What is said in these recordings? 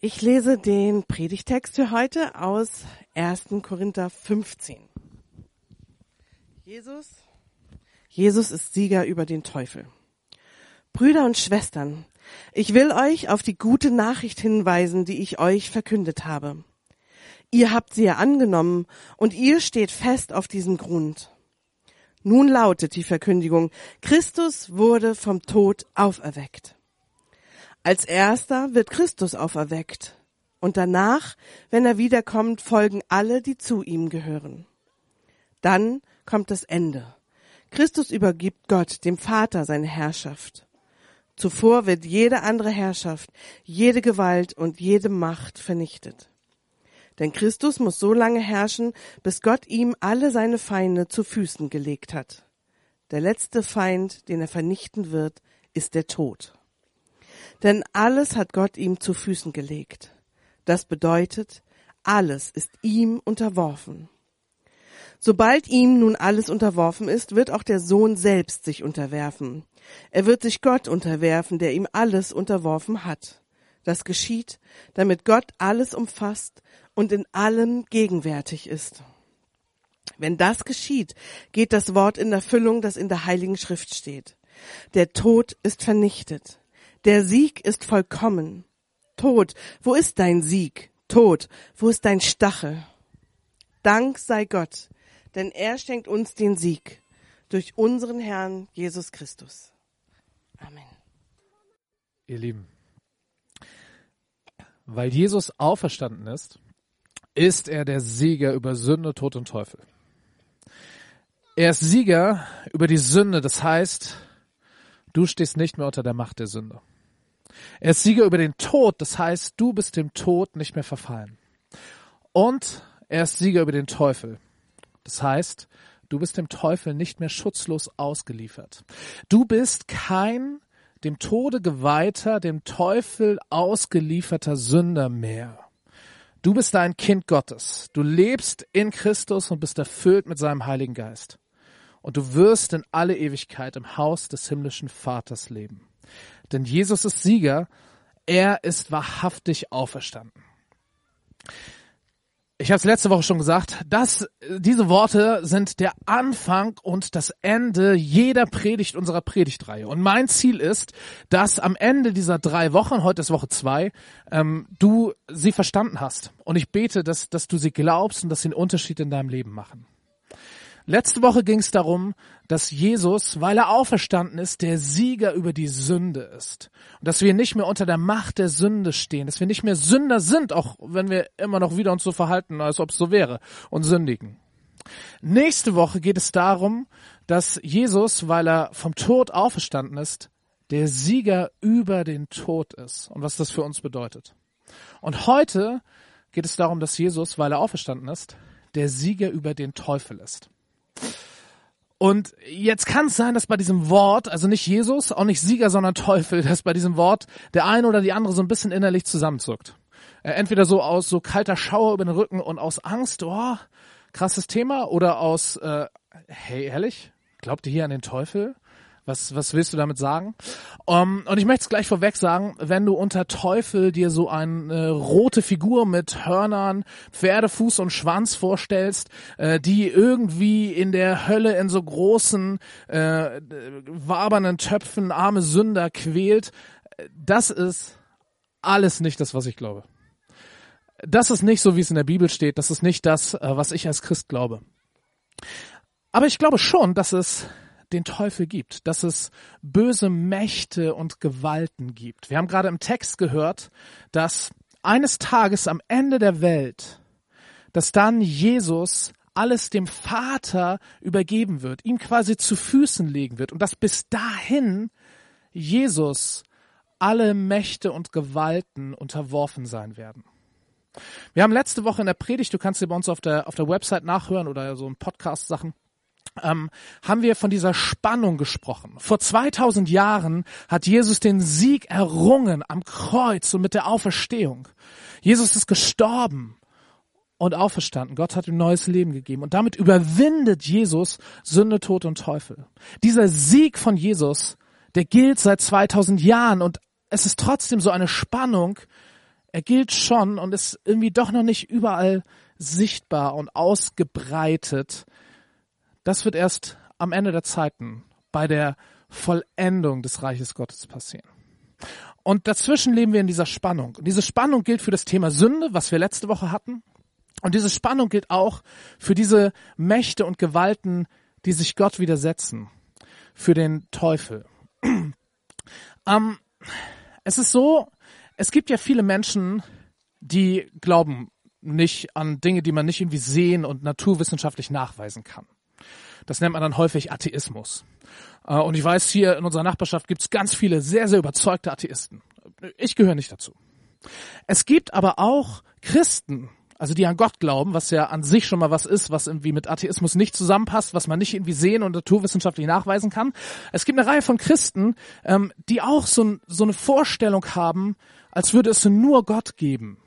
Ich lese den Predigtext für heute aus 1. Korinther 15. Jesus, Jesus ist Sieger über den Teufel. Brüder und Schwestern, ich will euch auf die gute Nachricht hinweisen, die ich euch verkündet habe. Ihr habt sie ja angenommen und ihr steht fest auf diesem Grund. Nun lautet die Verkündigung, Christus wurde vom Tod auferweckt. Als erster wird Christus auferweckt und danach, wenn er wiederkommt, folgen alle, die zu ihm gehören. Dann kommt das Ende. Christus übergibt Gott, dem Vater, seine Herrschaft. Zuvor wird jede andere Herrschaft, jede Gewalt und jede Macht vernichtet. Denn Christus muss so lange herrschen, bis Gott ihm alle seine Feinde zu Füßen gelegt hat. Der letzte Feind, den er vernichten wird, ist der Tod. Denn alles hat Gott ihm zu Füßen gelegt. Das bedeutet, alles ist ihm unterworfen. Sobald ihm nun alles unterworfen ist, wird auch der Sohn selbst sich unterwerfen. Er wird sich Gott unterwerfen, der ihm alles unterworfen hat. Das geschieht, damit Gott alles umfasst und in allem gegenwärtig ist. Wenn das geschieht, geht das Wort in Erfüllung, das in der Heiligen Schrift steht. Der Tod ist vernichtet. Der Sieg ist vollkommen. Tod, wo ist dein Sieg? Tod, wo ist dein Stachel? Dank sei Gott, denn er schenkt uns den Sieg durch unseren Herrn Jesus Christus. Amen. Ihr Lieben, weil Jesus auferstanden ist, ist er der Sieger über Sünde, Tod und Teufel. Er ist Sieger über die Sünde, das heißt, du stehst nicht mehr unter der Macht der Sünde. Er ist Sieger über den Tod, das heißt, du bist dem Tod nicht mehr verfallen. Und er ist Sieger über den Teufel. Das heißt, du bist dem Teufel nicht mehr schutzlos ausgeliefert. Du bist kein dem Tode geweihter, dem Teufel ausgelieferter Sünder mehr. Du bist ein Kind Gottes. Du lebst in Christus und bist erfüllt mit seinem Heiligen Geist. Und du wirst in alle Ewigkeit im Haus des himmlischen Vaters leben. Denn Jesus ist Sieger. Er ist wahrhaftig auferstanden. Ich habe es letzte Woche schon gesagt, dass diese Worte sind der Anfang und das Ende jeder Predigt unserer Predigtreihe. Und mein Ziel ist, dass am Ende dieser drei Wochen, heute ist Woche zwei, ähm, du sie verstanden hast. Und ich bete, dass, dass du sie glaubst und dass sie einen Unterschied in deinem Leben machen. Letzte Woche ging es darum, dass Jesus, weil er auferstanden ist, der Sieger über die Sünde ist. Und dass wir nicht mehr unter der Macht der Sünde stehen, dass wir nicht mehr Sünder sind, auch wenn wir immer noch wieder uns so verhalten, als ob es so wäre, und sündigen. Nächste Woche geht es darum, dass Jesus, weil er vom Tod auferstanden ist, der Sieger über den Tod ist und was das für uns bedeutet. Und heute geht es darum, dass Jesus, weil er auferstanden ist, der Sieger über den Teufel ist. Und jetzt kann es sein, dass bei diesem Wort, also nicht Jesus, auch nicht Sieger, sondern Teufel, dass bei diesem Wort der eine oder die andere so ein bisschen innerlich zusammenzuckt. Äh, entweder so aus so kalter Schauer über den Rücken und aus Angst, oh, krasses Thema, oder aus, äh, hey, ehrlich, glaubt ihr hier an den Teufel? Was, was willst du damit sagen? Um, und ich möchte es gleich vorweg sagen, wenn du unter Teufel dir so eine rote Figur mit Hörnern, Pferdefuß und Schwanz vorstellst, äh, die irgendwie in der Hölle in so großen, äh, wabernden Töpfen arme Sünder quält, das ist alles nicht das, was ich glaube. Das ist nicht so, wie es in der Bibel steht. Das ist nicht das, äh, was ich als Christ glaube. Aber ich glaube schon, dass es den Teufel gibt, dass es böse Mächte und Gewalten gibt. Wir haben gerade im Text gehört, dass eines Tages am Ende der Welt, dass dann Jesus alles dem Vater übergeben wird, ihm quasi zu Füßen legen wird und dass bis dahin Jesus alle Mächte und Gewalten unterworfen sein werden. Wir haben letzte Woche in der Predigt, du kannst sie bei uns auf der, auf der Website nachhören oder so ein Podcast-Sachen, ähm, haben wir von dieser Spannung gesprochen. Vor 2000 Jahren hat Jesus den Sieg errungen am Kreuz und mit der Auferstehung. Jesus ist gestorben und auferstanden. Gott hat ihm neues Leben gegeben und damit überwindet Jesus Sünde, Tod und Teufel. Dieser Sieg von Jesus, der gilt seit 2000 Jahren und es ist trotzdem so eine Spannung er gilt schon und ist irgendwie doch noch nicht überall sichtbar und ausgebreitet. Das wird erst am Ende der Zeiten bei der Vollendung des Reiches Gottes passieren. Und dazwischen leben wir in dieser Spannung. Und diese Spannung gilt für das Thema Sünde, was wir letzte Woche hatten. Und diese Spannung gilt auch für diese Mächte und Gewalten, die sich Gott widersetzen, für den Teufel. ähm, es ist so, es gibt ja viele Menschen, die glauben nicht an Dinge, die man nicht irgendwie sehen und naturwissenschaftlich nachweisen kann. Das nennt man dann häufig Atheismus. Äh, und ich weiß, hier in unserer Nachbarschaft gibt es ganz viele sehr, sehr überzeugte Atheisten. Ich gehöre nicht dazu. Es gibt aber auch Christen, also die an Gott glauben, was ja an sich schon mal was ist, was irgendwie mit Atheismus nicht zusammenpasst, was man nicht irgendwie sehen und naturwissenschaftlich nachweisen kann. Es gibt eine Reihe von Christen, ähm, die auch so, so eine Vorstellung haben, als würde es nur Gott geben.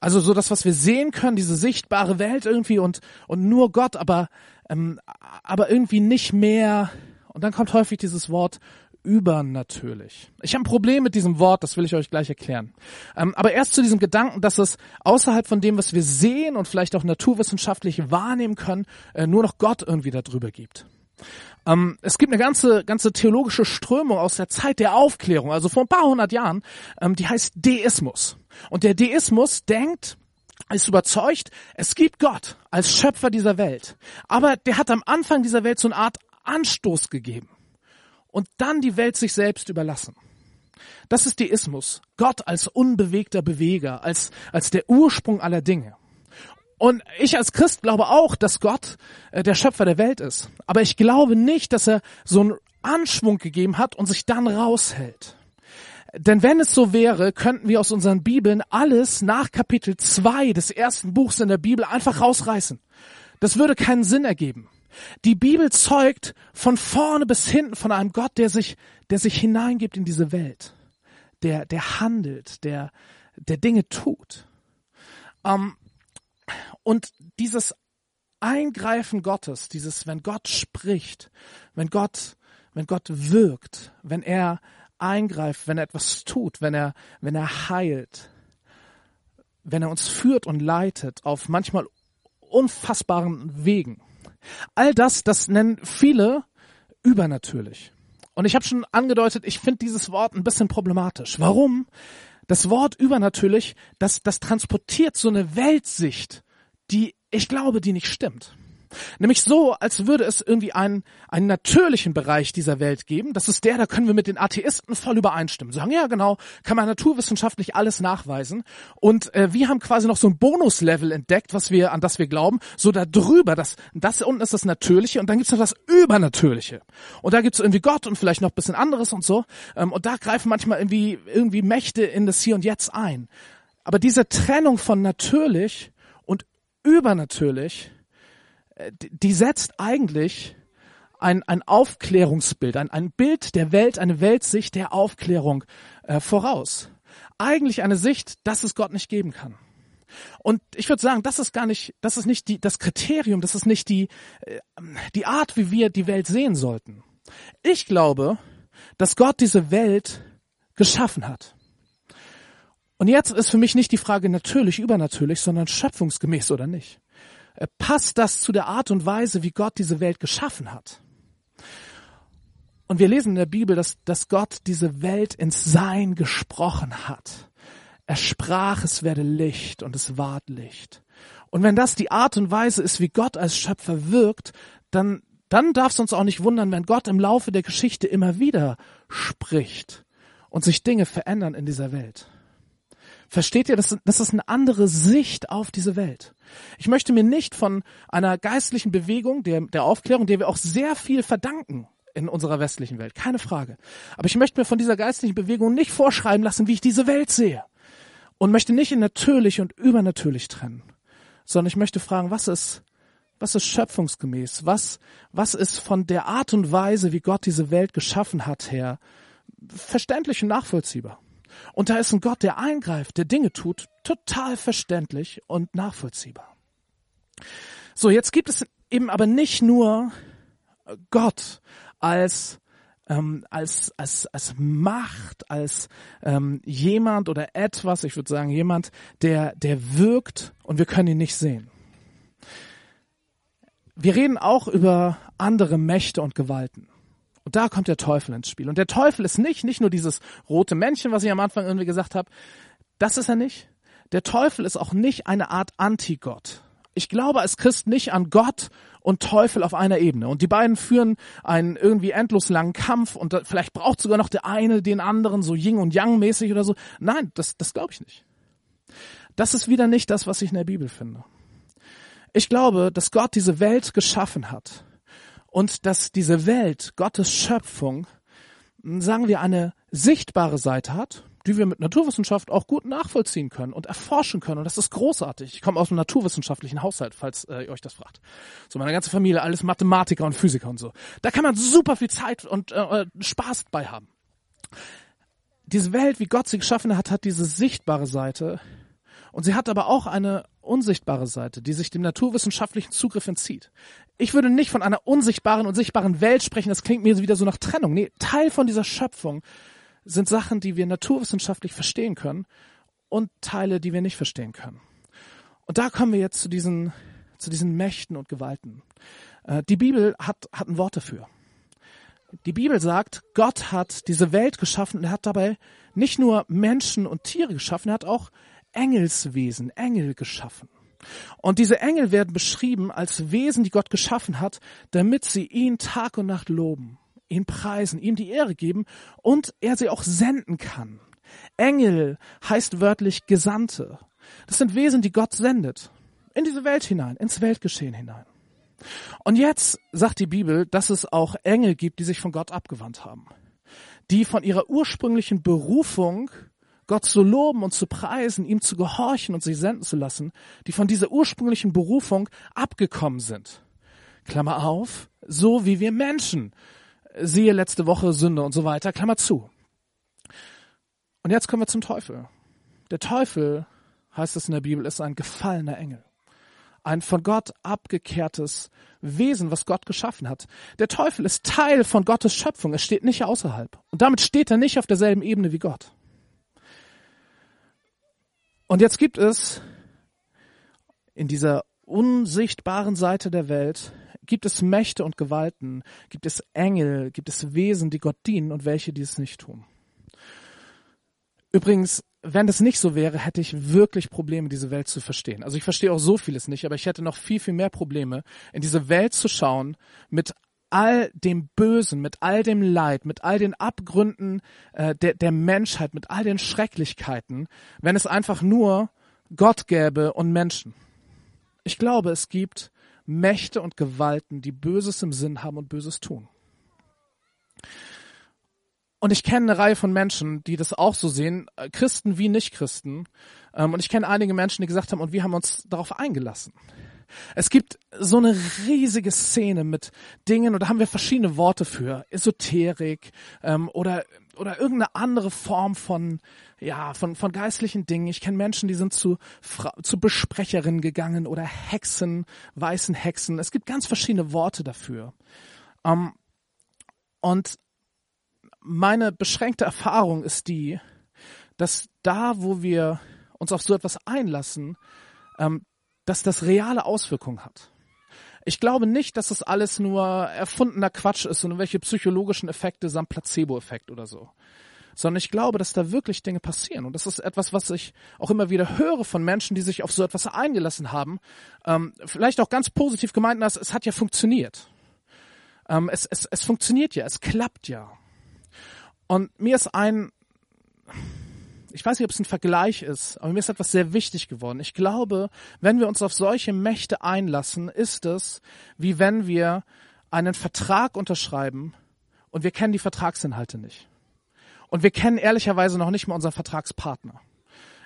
Also so das, was wir sehen können, diese sichtbare Welt irgendwie und, und nur Gott, aber, ähm, aber irgendwie nicht mehr. Und dann kommt häufig dieses Wort übernatürlich. Ich habe ein Problem mit diesem Wort, das will ich euch gleich erklären. Ähm, aber erst zu diesem Gedanken, dass es außerhalb von dem, was wir sehen und vielleicht auch naturwissenschaftlich wahrnehmen können, äh, nur noch Gott irgendwie darüber gibt. Ähm, es gibt eine ganze, ganze theologische Strömung aus der Zeit der Aufklärung, also vor ein paar hundert Jahren, ähm, die heißt Deismus. Und der Deismus denkt, ist überzeugt, es gibt Gott als Schöpfer dieser Welt. Aber der hat am Anfang dieser Welt so eine Art Anstoß gegeben und dann die Welt sich selbst überlassen. Das ist Deismus. Gott als unbewegter Beweger, als, als der Ursprung aller Dinge. Und ich als Christ glaube auch, dass Gott äh, der Schöpfer der Welt ist. Aber ich glaube nicht, dass er so einen Anschwung gegeben hat und sich dann raushält. Denn wenn es so wäre, könnten wir aus unseren Bibeln alles nach Kapitel 2 des ersten Buchs in der Bibel einfach rausreißen. Das würde keinen Sinn ergeben. Die Bibel zeugt von vorne bis hinten von einem Gott, der sich, der sich hineingibt in diese Welt, der, der handelt, der, der Dinge tut. Ähm, und dieses Eingreifen Gottes, dieses, wenn Gott spricht, wenn Gott, wenn Gott wirkt, wenn er eingreift, wenn er etwas tut, wenn er, wenn er heilt, wenn er uns führt und leitet auf manchmal unfassbaren Wegen, All das, das nennen viele übernatürlich. Und ich habe schon angedeutet, ich finde dieses Wort ein bisschen problematisch. Warum? Das Wort übernatürlich, das, das transportiert so eine Weltsicht, die ich glaube, die nicht stimmt. Nämlich so, als würde es irgendwie einen, einen natürlichen Bereich dieser Welt geben. Das ist der, da können wir mit den Atheisten voll übereinstimmen. Sagen, ja genau, kann man naturwissenschaftlich alles nachweisen. Und äh, wir haben quasi noch so ein Bonuslevel entdeckt, was wir, an das wir glauben. So da drüber, das, das unten ist das Natürliche und dann gibt's noch das Übernatürliche. Und da gibt's irgendwie Gott und vielleicht noch bisschen anderes und so. Ähm, und da greifen manchmal irgendwie, irgendwie Mächte in das Hier und Jetzt ein. Aber diese Trennung von natürlich und übernatürlich, die setzt eigentlich ein, ein Aufklärungsbild, ein, ein Bild der Welt, eine Weltsicht der Aufklärung äh, voraus. Eigentlich eine Sicht, dass es Gott nicht geben kann. Und ich würde sagen, das ist gar nicht, das ist nicht die, das Kriterium, das ist nicht die, äh, die Art, wie wir die Welt sehen sollten. Ich glaube, dass Gott diese Welt geschaffen hat. Und jetzt ist für mich nicht die Frage natürlich, übernatürlich, sondern schöpfungsgemäß oder nicht. Äh, passt das zu der Art und Weise, wie Gott diese Welt geschaffen hat. Und wir lesen in der Bibel, dass, dass Gott diese Welt ins Sein gesprochen hat. Er sprach, es werde Licht und es ward Licht. Und wenn das die Art und Weise ist, wie Gott als Schöpfer wirkt, dann, dann darf es uns auch nicht wundern, wenn Gott im Laufe der Geschichte immer wieder spricht und sich Dinge verändern in dieser Welt. Versteht ihr, das, das ist eine andere Sicht auf diese Welt. Ich möchte mir nicht von einer geistlichen Bewegung, der, der Aufklärung, der wir auch sehr viel verdanken in unserer westlichen Welt, keine Frage. Aber ich möchte mir von dieser geistlichen Bewegung nicht vorschreiben lassen, wie ich diese Welt sehe. Und möchte nicht in natürlich und übernatürlich trennen, sondern ich möchte fragen, was ist, was ist schöpfungsgemäß? Was, was ist von der Art und Weise, wie Gott diese Welt geschaffen hat, her, verständlich und nachvollziehbar? Und da ist ein Gott, der eingreift, der Dinge tut, total verständlich und nachvollziehbar. So, jetzt gibt es eben aber nicht nur Gott als ähm, als, als, als Macht, als ähm, jemand oder etwas, ich würde sagen jemand, der, der wirkt und wir können ihn nicht sehen. Wir reden auch über andere Mächte und Gewalten. Und da kommt der Teufel ins Spiel. Und der Teufel ist nicht, nicht nur dieses rote Männchen, was ich am Anfang irgendwie gesagt habe. Das ist er nicht. Der Teufel ist auch nicht eine Art Antigott. Ich glaube als Christ nicht an Gott und Teufel auf einer Ebene. Und die beiden führen einen irgendwie endlos langen Kampf und vielleicht braucht sogar noch der eine den anderen so Yin und Yang mäßig oder so. Nein, das, das glaube ich nicht. Das ist wieder nicht das, was ich in der Bibel finde. Ich glaube, dass Gott diese Welt geschaffen hat und dass diese Welt, Gottes Schöpfung, sagen wir, eine sichtbare Seite hat, die wir mit Naturwissenschaft auch gut nachvollziehen können und erforschen können. Und das ist großartig. Ich komme aus einem naturwissenschaftlichen Haushalt, falls äh, ihr euch das fragt. So meine ganze Familie, alles Mathematiker und Physiker und so. Da kann man super viel Zeit und äh, Spaß bei haben. Diese Welt, wie Gott sie geschaffen hat, hat diese sichtbare Seite. Und sie hat aber auch eine unsichtbare Seite, die sich dem naturwissenschaftlichen Zugriff entzieht. Ich würde nicht von einer unsichtbaren und sichtbaren Welt sprechen, das klingt mir wieder so nach Trennung. Nee, Teil von dieser Schöpfung sind Sachen, die wir naturwissenschaftlich verstehen können und Teile, die wir nicht verstehen können. Und da kommen wir jetzt zu diesen, zu diesen Mächten und Gewalten. Äh, die Bibel hat, hat ein Wort dafür. Die Bibel sagt, Gott hat diese Welt geschaffen und er hat dabei nicht nur Menschen und Tiere geschaffen, er hat auch Engelswesen, Engel geschaffen. Und diese Engel werden beschrieben als Wesen, die Gott geschaffen hat, damit sie ihn Tag und Nacht loben, ihn preisen, ihm die Ehre geben und er sie auch senden kann. Engel heißt wörtlich Gesandte. Das sind Wesen, die Gott sendet. In diese Welt hinein, ins Weltgeschehen hinein. Und jetzt sagt die Bibel, dass es auch Engel gibt, die sich von Gott abgewandt haben. Die von ihrer ursprünglichen Berufung Gott zu loben und zu preisen, ihm zu gehorchen und sich senden zu lassen, die von dieser ursprünglichen Berufung abgekommen sind. Klammer auf, so wie wir Menschen. Siehe letzte Woche Sünde und so weiter, Klammer zu. Und jetzt kommen wir zum Teufel. Der Teufel, heißt es in der Bibel, ist ein gefallener Engel. Ein von Gott abgekehrtes Wesen, was Gott geschaffen hat. Der Teufel ist Teil von Gottes Schöpfung. Er steht nicht außerhalb. Und damit steht er nicht auf derselben Ebene wie Gott. Und jetzt gibt es in dieser unsichtbaren Seite der Welt, gibt es Mächte und Gewalten, gibt es Engel, gibt es Wesen, die Gott dienen und welche, die es nicht tun. Übrigens, wenn das nicht so wäre, hätte ich wirklich Probleme, diese Welt zu verstehen. Also ich verstehe auch so vieles nicht, aber ich hätte noch viel, viel mehr Probleme, in diese Welt zu schauen mit all dem Bösen, mit all dem Leid, mit all den Abgründen äh, der, der Menschheit, mit all den Schrecklichkeiten, wenn es einfach nur Gott gäbe und Menschen. Ich glaube, es gibt Mächte und Gewalten, die Böses im Sinn haben und Böses tun. Und ich kenne eine Reihe von Menschen, die das auch so sehen, äh, Christen wie Nicht-Christen. Ähm, und ich kenne einige Menschen, die gesagt haben, und wir haben uns darauf eingelassen. Es gibt so eine riesige Szene mit Dingen, und da haben wir verschiedene Worte für, Esoterik ähm, oder oder irgendeine andere Form von ja von von geistlichen Dingen. Ich kenne Menschen, die sind zu zu Besprecherinnen gegangen oder Hexen, weißen Hexen. Es gibt ganz verschiedene Worte dafür. Ähm, und meine beschränkte Erfahrung ist die, dass da, wo wir uns auf so etwas einlassen, ähm, dass das reale Auswirkungen hat. Ich glaube nicht, dass das alles nur erfundener Quatsch ist und welche psychologischen Effekte samt Placebo-Effekt oder so. Sondern ich glaube, dass da wirklich Dinge passieren. Und das ist etwas, was ich auch immer wieder höre von Menschen, die sich auf so etwas eingelassen haben. Ähm, vielleicht auch ganz positiv gemeint, dass es hat ja funktioniert. Ähm, es, es, es funktioniert ja, es klappt ja. Und mir ist ein, ich weiß nicht, ob es ein Vergleich ist, aber mir ist etwas sehr wichtig geworden. Ich glaube, wenn wir uns auf solche Mächte einlassen, ist es, wie wenn wir einen Vertrag unterschreiben und wir kennen die Vertragsinhalte nicht. Und wir kennen ehrlicherweise noch nicht mal unseren Vertragspartner.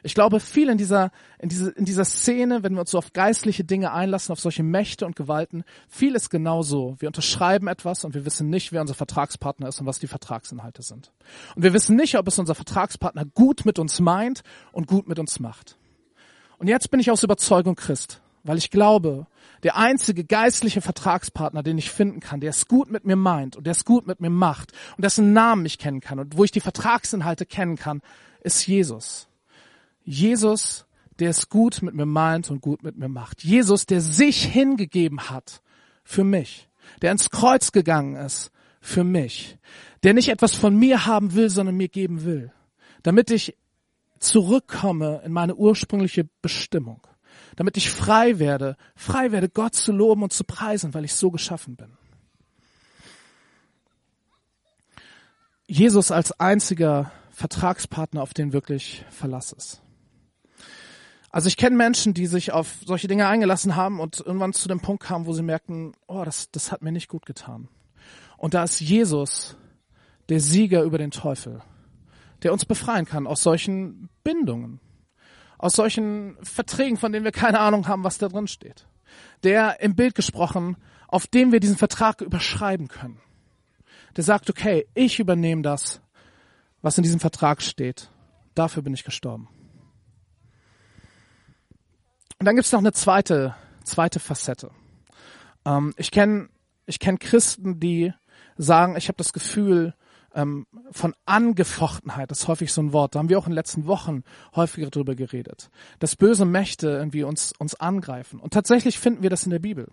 Ich glaube, viel in dieser, in, diese, in dieser Szene, wenn wir uns so auf geistliche Dinge einlassen, auf solche Mächte und Gewalten, viel ist genauso. Wir unterschreiben etwas und wir wissen nicht, wer unser Vertragspartner ist und was die Vertragsinhalte sind. Und wir wissen nicht, ob es unser Vertragspartner gut mit uns meint und gut mit uns macht. Und jetzt bin ich aus Überzeugung Christ. weil ich glaube, der einzige geistliche Vertragspartner, den ich finden kann, der es gut mit mir meint und der es gut mit mir macht und dessen Namen ich kennen kann und wo ich die Vertragsinhalte kennen kann, ist Jesus. Jesus, der es gut mit mir meint und gut mit mir macht. Jesus, der sich hingegeben hat für mich, der ins Kreuz gegangen ist für mich, der nicht etwas von mir haben will, sondern mir geben will, damit ich zurückkomme in meine ursprüngliche Bestimmung damit ich frei werde, frei werde, Gott zu loben und zu preisen, weil ich so geschaffen bin. Jesus als einziger Vertragspartner, auf den wirklich Verlass ist. Also ich kenne Menschen, die sich auf solche Dinge eingelassen haben und irgendwann zu dem Punkt kamen, wo sie merkten, oh, das, das hat mir nicht gut getan. Und da ist Jesus der Sieger über den Teufel, der uns befreien kann aus solchen Bindungen aus solchen Verträgen, von denen wir keine Ahnung haben, was da drin steht. Der im Bild gesprochen, auf dem wir diesen Vertrag überschreiben können. Der sagt, okay, ich übernehme das, was in diesem Vertrag steht. Dafür bin ich gestorben. Und dann gibt's noch eine zweite, zweite Facette. Ähm, ich kenne ich kenn Christen, die sagen, ich habe das Gefühl, ähm, von Angefochtenheit, das ist häufig so ein Wort, da haben wir auch in den letzten Wochen häufiger drüber geredet, dass böse Mächte irgendwie uns, uns angreifen. Und tatsächlich finden wir das in der Bibel.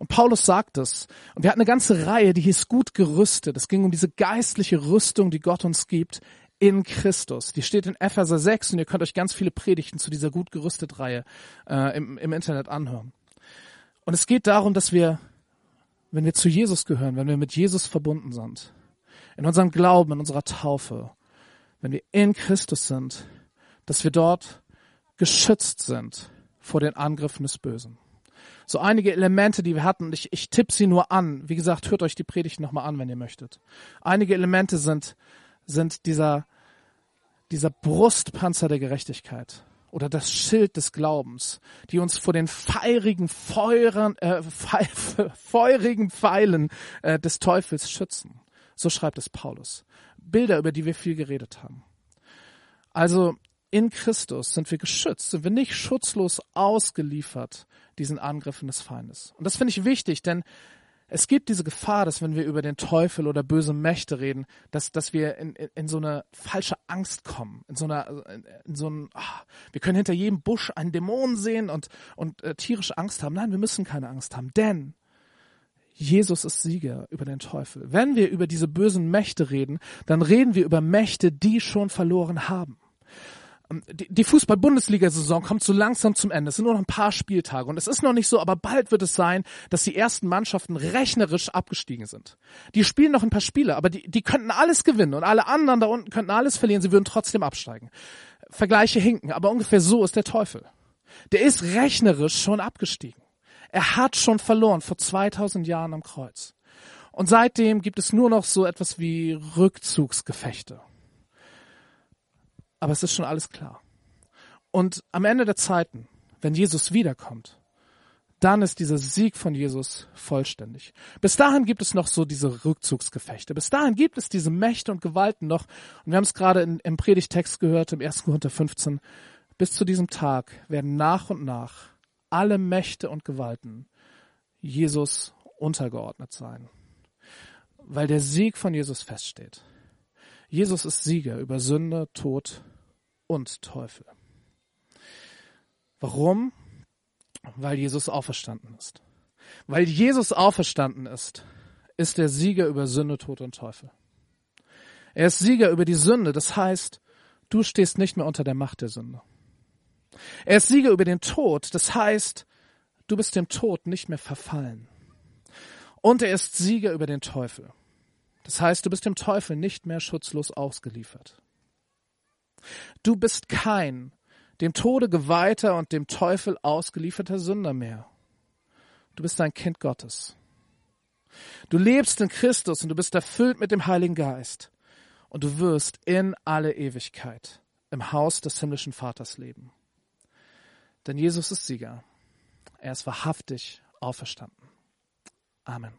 Und Paulus sagt es. Und wir hatten eine ganze Reihe, die hieß gut gerüstet. Es ging um diese geistliche Rüstung, die Gott uns gibt in Christus. Die steht in Epheser 6 und ihr könnt euch ganz viele Predigten zu dieser gut gerüstet Reihe äh, im, im Internet anhören. Und es geht darum, dass wir, wenn wir zu Jesus gehören, wenn wir mit Jesus verbunden sind, in unserem Glauben, in unserer Taufe, wenn wir in Christus sind, dass wir dort geschützt sind vor den Angriffen des Bösen. So einige Elemente, die wir hatten, ich, ich tippe sie nur an. Wie gesagt, hört euch die Predigt nochmal an, wenn ihr möchtet. Einige Elemente sind, sind dieser, dieser Brustpanzer der Gerechtigkeit oder das Schild des Glaubens, die uns vor den feurigen, Feuren, äh, feurigen Pfeilen äh, des Teufels schützen. So schreibt es Paulus. Bilder, über die wir viel geredet haben. Also in Christus sind wir geschützt, sind wir nicht schutzlos ausgeliefert diesen Angriffen des Feindes. Und das finde ich wichtig, denn es gibt diese Gefahr, dass wenn wir über den Teufel oder böse Mächte reden, dass, dass wir in, in, in so eine falsche Angst kommen, in so einer, in, in so ein, ach, wir können hinter jedem Busch einen Dämon sehen und, und äh, tierische Angst haben. Nein, wir müssen keine Angst haben, denn Jesus ist Sieger über den Teufel. Wenn wir über diese bösen Mächte reden, dann reden wir über Mächte, die schon verloren haben. Ähm, die Fußball-Bundesliga-Saison kommt so langsam zum Ende. Es sind nur noch ein paar Spieltage. Und es ist noch nicht so, aber bald wird es sein, dass die ersten Mannschaften rechnerisch abgestiegen sind. Die spielen noch ein paar Spiele, aber die, die könnten alles gewinnen und alle anderen da unten könnten alles verlieren. Sie würden trotzdem absteigen. Vergleiche hinken, aber ungefähr so ist der Teufel. Der ist rechnerisch schon abgestiegen. Er hat schon verloren vor 2000 Jahren am Kreuz. Und seitdem gibt es nur noch so etwas wie Rückzugsgefechte. Aber es ist schon alles klar. Und am Ende der Zeiten, wenn Jesus wiederkommt, dann ist dieser Sieg von Jesus vollständig. Bis dahin gibt es noch so diese Rückzugsgefechte. Bis dahin gibt es diese Mächte und Gewalten noch. Und wir haben es gerade in, im Predigtext gehört, im 1. Korinther 15. Bis zu diesem Tag werden nach und nach alle Mächte und Gewalten Jesus untergeordnet sein, weil der Sieg von Jesus feststeht. Jesus ist Sieger über Sünde, Tod und Teufel. Warum? Weil Jesus auferstanden ist. Weil Jesus auferstanden ist, ist er Sieger über Sünde, Tod und Teufel. Er ist Sieger über die Sünde, das heißt, du stehst nicht mehr unter der Macht der Sünde. Er ist Sieger über den Tod, das heißt, du bist dem Tod nicht mehr verfallen. Und er ist Sieger über den Teufel. Das heißt, du bist dem Teufel nicht mehr schutzlos ausgeliefert. Du bist kein dem Tode geweihter und dem Teufel ausgelieferter Sünder mehr. Du bist ein Kind Gottes. Du lebst in Christus und du bist erfüllt mit dem Heiligen Geist. Und du wirst in alle Ewigkeit im Haus des himmlischen Vaters leben. Denn Jesus ist Sieger. Er ist wahrhaftig auferstanden. Amen.